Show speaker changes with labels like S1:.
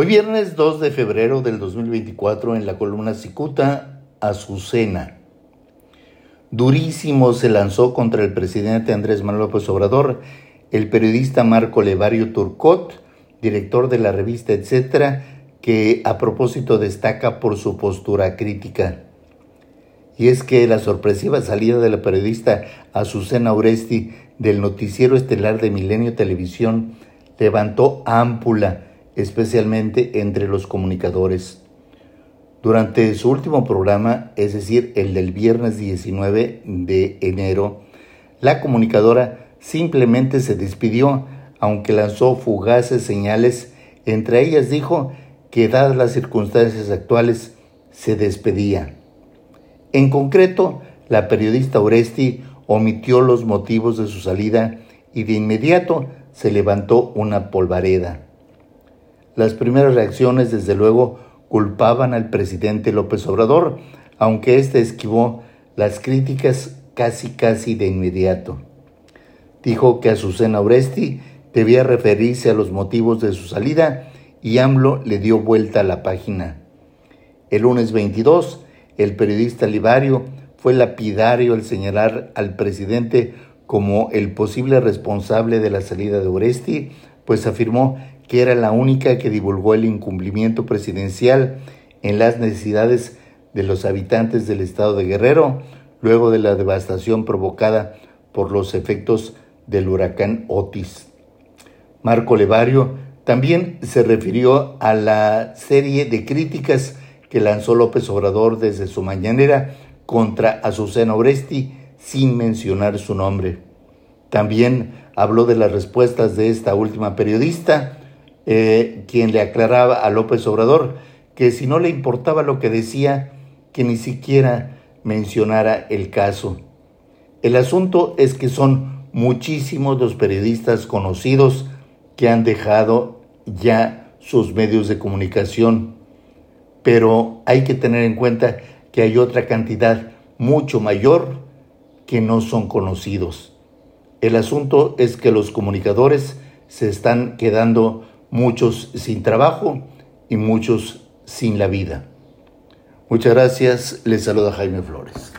S1: Hoy viernes 2 de febrero del 2024 en la columna Cicuta, Azucena. Durísimo se lanzó contra el presidente Andrés Manuel López Obrador el periodista Marco Levario Turcot, director de la revista Etcétera, que a propósito destaca por su postura crítica. Y es que la sorpresiva salida de la periodista Azucena Oresti del noticiero estelar de Milenio Televisión levantó ámpula especialmente entre los comunicadores. Durante su último programa, es decir, el del viernes 19 de enero, la comunicadora simplemente se despidió, aunque lanzó fugaces señales, entre ellas dijo que dadas las circunstancias actuales, se despedía. En concreto, la periodista Oresti omitió los motivos de su salida y de inmediato se levantó una polvareda. Las primeras reacciones, desde luego, culpaban al presidente López Obrador, aunque éste esquivó las críticas casi casi de inmediato. Dijo que Azucena Oresti debía referirse a los motivos de su salida y AMLO le dio vuelta a la página. El lunes 22, el periodista Livario fue lapidario al señalar al presidente como el posible responsable de la salida de Oresti, pues afirmó que era la única que divulgó el incumplimiento presidencial en las necesidades de los habitantes del estado de Guerrero, luego de la devastación provocada por los efectos del huracán Otis. Marco Levario también se refirió a la serie de críticas que lanzó López Obrador desde su mañanera contra Azucena Oresti sin mencionar su nombre. También habló de las respuestas de esta última periodista, eh, quien le aclaraba a López Obrador que si no le importaba lo que decía, que ni siquiera mencionara el caso. El asunto es que son muchísimos los periodistas conocidos que han dejado ya sus medios de comunicación, pero hay que tener en cuenta que hay otra cantidad mucho mayor que no son conocidos. El asunto es que los comunicadores se están quedando muchos sin trabajo y muchos sin la vida. Muchas gracias, les saluda Jaime Flores.